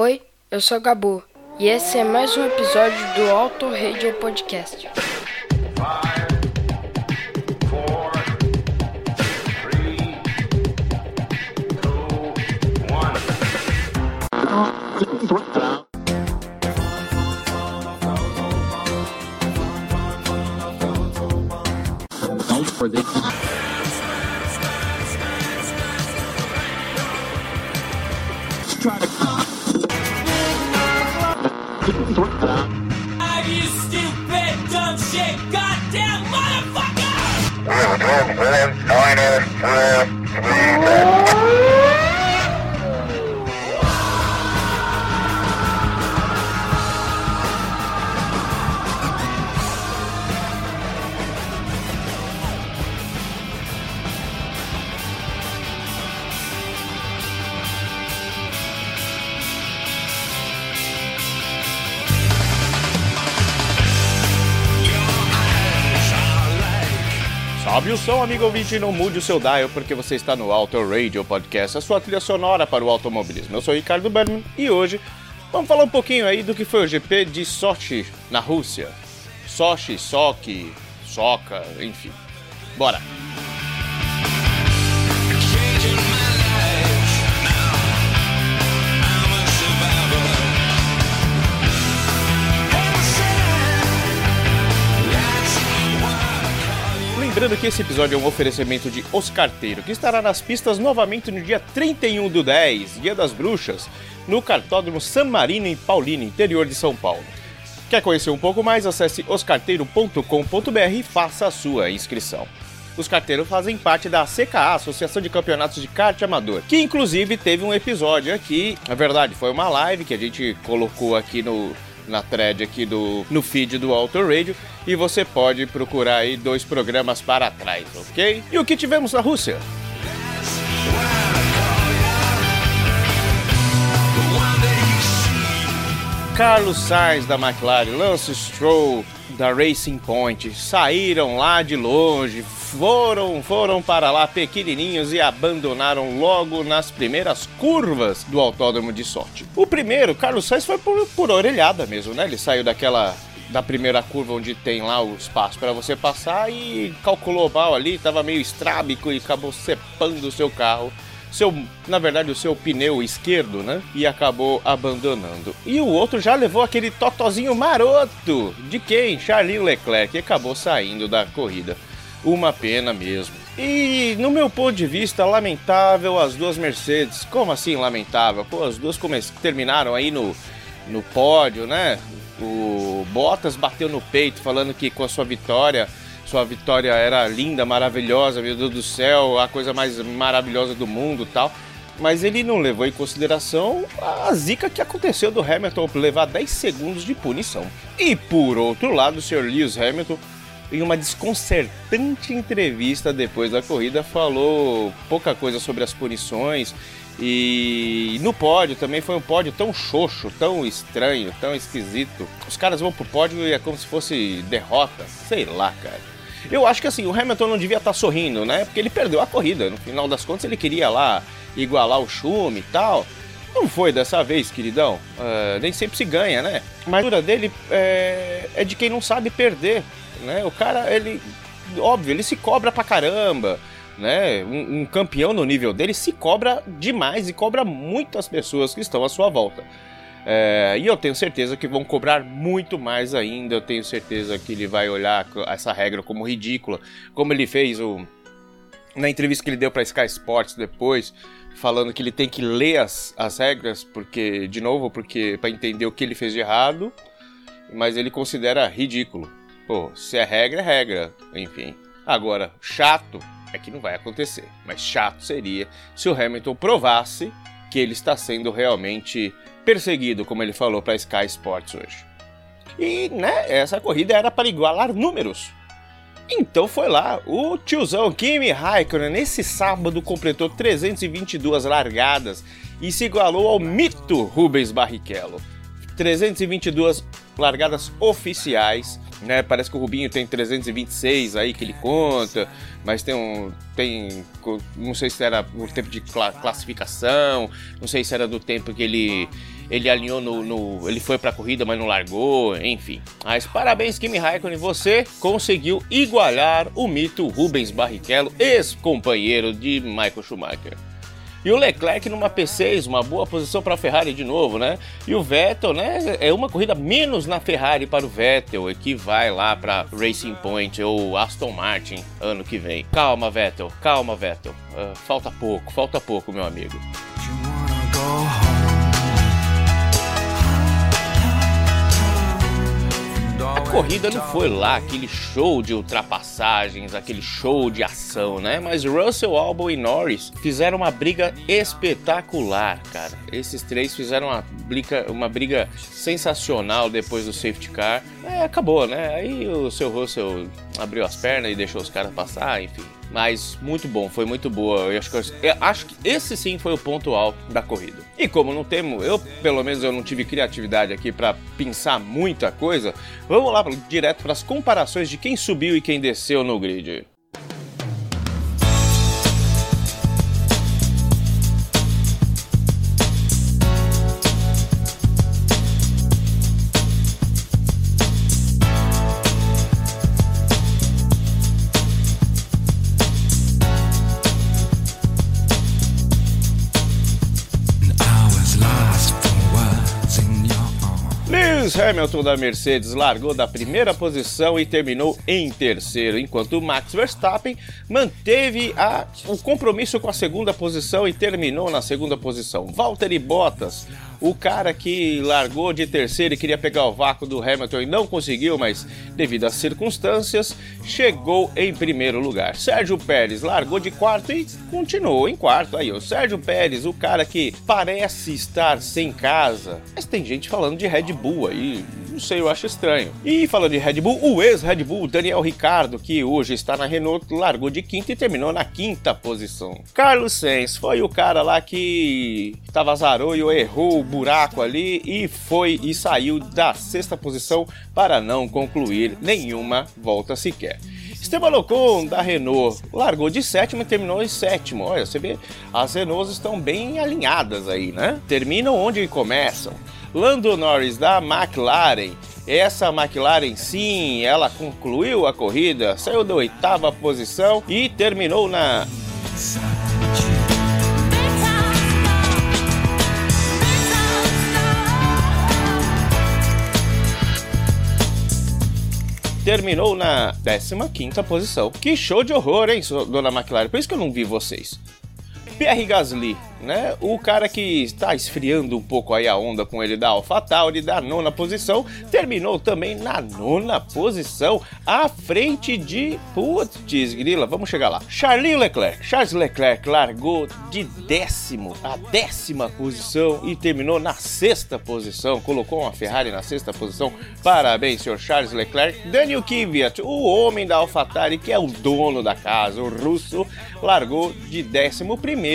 Oi, eu sou Gabu e esse é mais um episódio do Auto Radio Podcast. You stupid, dumb shit, goddamn motherfucker! Sobe o som, amigo ouvinte, e não mude o seu dial, porque você está no Auto Radio Podcast, a sua trilha sonora para o automobilismo. Eu sou Ricardo Berman e hoje vamos falar um pouquinho aí do que foi o GP de Sochi, na Rússia. Sochi, Sochi, Soca, enfim. Bora! Lembrando que esse episódio é um oferecimento de Os Carteiro, que estará nas pistas novamente no dia 31 do 10, Dia das Bruxas, no cartódromo San Marino em Paulínia, interior de São Paulo. Quer conhecer um pouco mais? Acesse oscarteiro.com.br e faça a sua inscrição. Os carteiros fazem parte da CKA, Associação de Campeonatos de Kart Amador, que inclusive teve um episódio aqui, na verdade foi uma live que a gente colocou aqui no, na thread aqui do no feed do Auto Radio e você pode procurar aí dois programas para trás, ok? E o que tivemos na Rússia? Carlos Sainz da McLaren, Lance Stroll da Racing Point saíram lá de longe, foram, foram para lá pequenininhos e abandonaram logo nas primeiras curvas do Autódromo de Sorte. O primeiro, Carlos Sainz foi por, por orelhada mesmo, né? Ele saiu daquela da primeira curva onde tem lá o espaço para você passar e calculou mal ali, estava meio estrábico e acabou cepando o seu carro seu, na verdade, o seu pneu esquerdo, né? E acabou abandonando. E o outro já levou aquele totozinho maroto de quem? Charles Leclerc, que acabou saindo da corrida. Uma pena mesmo. E no meu ponto de vista, lamentável as duas Mercedes. Como assim lamentável? Pô, as duas terminaram aí no, no pódio, né? O Bottas bateu no peito falando que com a sua vitória sua vitória era linda, maravilhosa, meu Deus do céu, a coisa mais maravilhosa do mundo tal. Mas ele não levou em consideração a zica que aconteceu do Hamilton levar 10 segundos de punição. E por outro lado, o Sr. Lewis Hamilton, em uma desconcertante entrevista depois da corrida, falou pouca coisa sobre as punições. E no pódio também foi um pódio tão xoxo, tão estranho, tão esquisito. Os caras vão pro pódio e é como se fosse derrota. Sei lá, cara. Eu acho que assim, o Hamilton não devia estar sorrindo, né? Porque ele perdeu a corrida. No final das contas, ele queria lá igualar o Schumi e tal. Não foi dessa vez, queridão. Ah, nem sempre se ganha, né? Mas a dele é, é de quem não sabe perder, né? O cara, ele... Óbvio, ele se cobra pra caramba, né? Um, um campeão no nível dele se cobra demais e cobra muito as pessoas que estão à sua volta. É, e eu tenho certeza que vão cobrar muito mais ainda. Eu tenho certeza que ele vai olhar essa regra como ridícula, como ele fez o, na entrevista que ele deu para Sky Sports depois, falando que ele tem que ler as, as regras, porque de novo, porque para entender o que ele fez de errado, mas ele considera ridículo. Pô, se é regra, é regra, enfim. Agora, chato é que não vai acontecer, mas chato seria se o Hamilton provasse que ele está sendo realmente perseguido, como ele falou para Sky Sports hoje. E, né, essa corrida era para igualar números. Então foi lá, o tiozão Kimi Raikkonen nesse sábado completou 322 largadas e se igualou ao mito Rubens Barrichello. 322 largadas oficiais, né? Parece que o Rubinho tem 326 aí que ele conta, mas tem um tem não sei se era o tempo de cla- classificação, não sei se era do tempo que ele ele alinhou no, no ele foi para a corrida, mas não largou, enfim. Mas parabéns Kimi Raikkonen, você conseguiu igualar o mito Rubens Barrichello, ex-companheiro de Michael Schumacher. E o Leclerc numa P6, uma boa posição para a Ferrari de novo, né? E o Vettel, né? É uma corrida menos na Ferrari para o Vettel, que vai lá para Racing Point ou Aston Martin ano que vem. Calma, Vettel, calma, Vettel. Uh, falta pouco, falta pouco, meu amigo. A corrida não foi lá aquele show de ultrapassagens, aquele show de ação, né? Mas Russell, Albon e Norris fizeram uma briga espetacular, cara. Esses três fizeram uma briga, uma briga sensacional depois do safety car. É, acabou, né? Aí o seu Russell abriu as pernas e deixou os caras passar, enfim. Mas muito bom, foi muito boa. Eu acho, que, eu acho que esse sim foi o ponto alto da corrida. E como não temos, eu pelo menos eu não tive criatividade aqui para pensar muita coisa, vamos lá direto para as comparações de quem subiu e quem desceu no grid. Hamilton da Mercedes largou da primeira posição e terminou em terceiro, enquanto Max Verstappen manteve a, o compromisso com a segunda posição e terminou na segunda posição. Valtteri Bottas o cara que largou de terceiro e queria pegar o vácuo do Hamilton e não conseguiu, mas devido às circunstâncias, chegou em primeiro lugar. Sérgio Pérez largou de quarto e continuou em quarto. Aí, o Sérgio Pérez, o cara que parece estar sem casa, mas tem gente falando de Red Bull aí, não sei, eu acho estranho. E falando de Red Bull, o ex-Red Bull, Daniel Ricardo, que hoje está na Renault, largou de quinta e terminou na quinta posição. Carlos Sainz foi o cara lá que azarou e errou o buraco ali e foi e saiu da sexta posição para não concluir nenhuma volta sequer. Esteban Ocon da Renault largou de sétimo e terminou em sétimo. Olha, você vê, as Renaults estão bem alinhadas aí, né? Terminam onde começam. Lando Norris da McLaren. Essa McLaren, sim, ela concluiu a corrida, saiu da oitava posição e terminou na terminou na 15 posição. Que show de horror, hein, dona McLaren? Por isso que eu não vi vocês. Pierre Gasly né? O cara que está esfriando um pouco aí a onda com ele da AlphaTauri da nona posição, terminou também na nona posição, à frente de putz, grila, vamos chegar lá. Charles Leclerc, Charles Leclerc largou de décimo a décima posição e terminou na sexta posição, colocou uma Ferrari na sexta posição. Parabéns, senhor Charles Leclerc. Daniel Kvyat, o homem da AlphaTauri que é o dono da casa, o russo, largou de décimo primeiro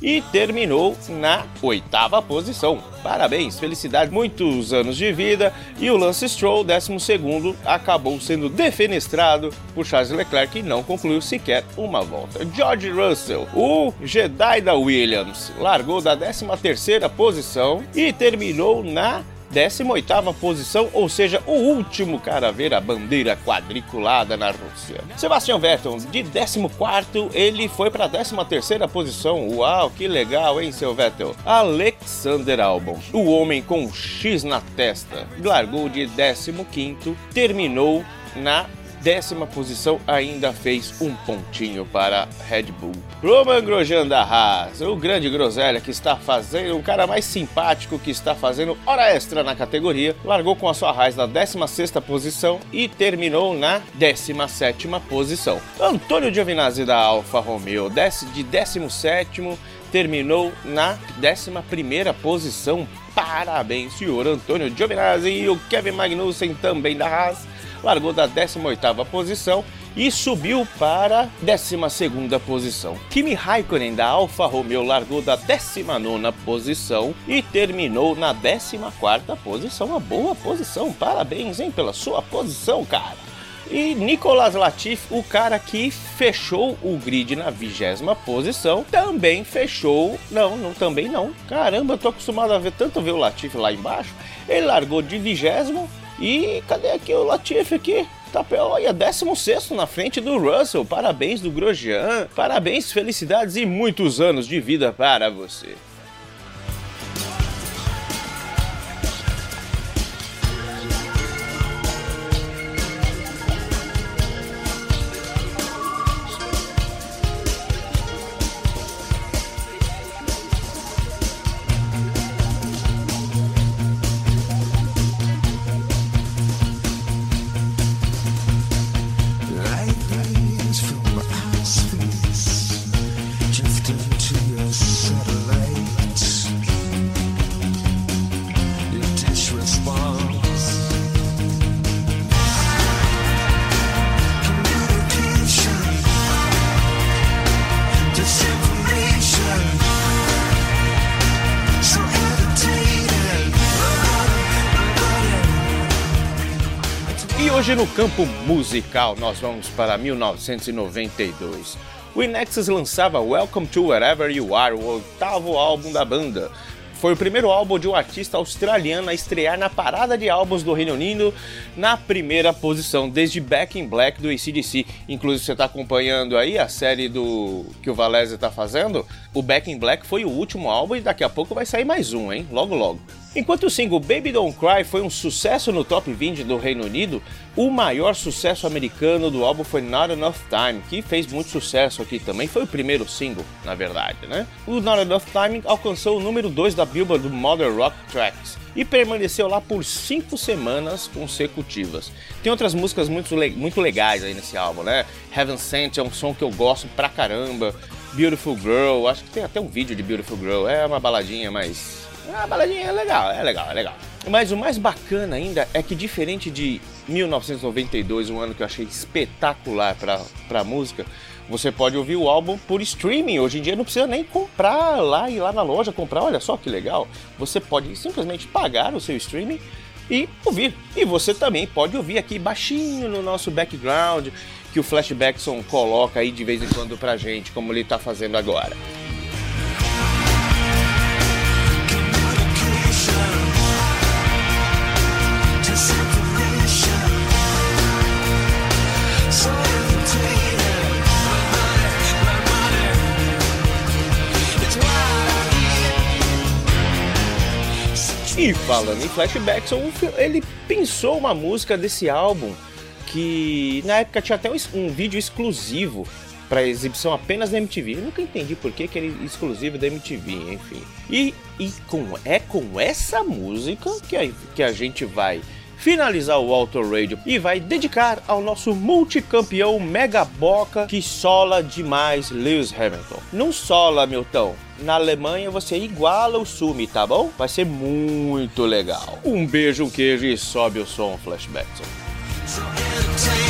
e terminou na oitava posição. Parabéns, felicidade, muitos anos de vida. E o Lance Stroll, 12, acabou sendo defenestrado por Charles Leclerc e não concluiu sequer uma volta. George Russell, o Jedi da Williams, largou da 13 posição e terminou na 18ª posição, ou seja, o último cara a ver a bandeira quadriculada na Rússia. Sebastian Vettel, de 14º, ele foi para a 13ª posição. Uau, que legal, hein, seu Vettel? Alexander Albon, o homem com X na testa, largou de 15º, terminou na décima posição ainda fez um pontinho para Red Bull. Roman Grosjean da Haas, o grande groselha que está fazendo, o cara mais simpático que está fazendo hora extra na categoria, largou com a sua Haas na 16 posição e terminou na 17 posição. Antônio Giovinazzi da Alfa Romeo, de 17 terminou na 11 posição. Parabéns, senhor Antônio Giovinazzi e o Kevin Magnussen também da Haas largou da 18ª posição e subiu para 12ª posição. Kimi Raikkonen da Alfa Romeo largou da 19ª posição e terminou na 14ª posição, uma boa posição. Parabéns, hein, pela sua posição, cara. E Nicolas Latifi, o cara que fechou o grid na vigésima posição, também fechou. Não, não, também não. Caramba, eu tô acostumado a ver tanto ver o Latifi lá embaixo. Ele largou de vigésimo e cadê aqui o Latifi aqui? Tá, olha, 16 na frente do Russell. Parabéns do Grosjean. Parabéns, felicidades e muitos anos de vida para você. Hoje no campo musical nós vamos para 1992. O Inexus lançava Welcome to Wherever You Are, o oitavo álbum da banda. Foi o primeiro álbum de um artista australiano a estrear na parada de álbuns do Reino Unido na primeira posição, desde Back in Black do ACDC. Inclusive, você está acompanhando aí a série do que o Valézia está fazendo. O Back in Black foi o último álbum e daqui a pouco vai sair mais um, hein? Logo, logo. Enquanto o single Baby Don't Cry foi um sucesso no top 20 do Reino Unido, o maior sucesso americano do álbum foi Not Enough Time, que fez muito sucesso aqui também, foi o primeiro single, na verdade, né? O Not Enough Time alcançou o número 2 da Billboard do Modern Rock Tracks e permaneceu lá por 5 semanas consecutivas. Tem outras músicas muito, muito legais aí nesse álbum, né? Heaven Sent é um som que eu gosto pra caramba, Beautiful Girl, acho que tem até um vídeo de Beautiful Girl, é uma baladinha, mas a baladinha é legal, é legal, é legal. Mas o mais bacana ainda é que diferente de 1992, um ano que eu achei espetacular para pra música, você pode ouvir o álbum por streaming. Hoje em dia não precisa nem comprar lá e lá na loja comprar. Olha só que legal. Você pode simplesmente pagar o seu streaming e ouvir. E você também pode ouvir aqui baixinho no nosso background que o Flashbackson coloca aí de vez em quando pra gente, como ele tá fazendo agora. E falando em flashbacks, ele pensou uma música desse álbum que na época tinha até um, vídeo exclusivo para exibição apenas da MTV. Eu nunca entendi por que, que era exclusivo da MTV, enfim. E, e com, é com essa música que a, que a gente vai finalizar o Auto Radio e vai dedicar ao nosso multicampeão Mega Boca que sola demais Lewis Hamilton. Não sola, Milton na Alemanha você iguala o Sumi, tá bom? Vai ser muito legal. Um beijo, um queijo e sobe o som, Flashback. So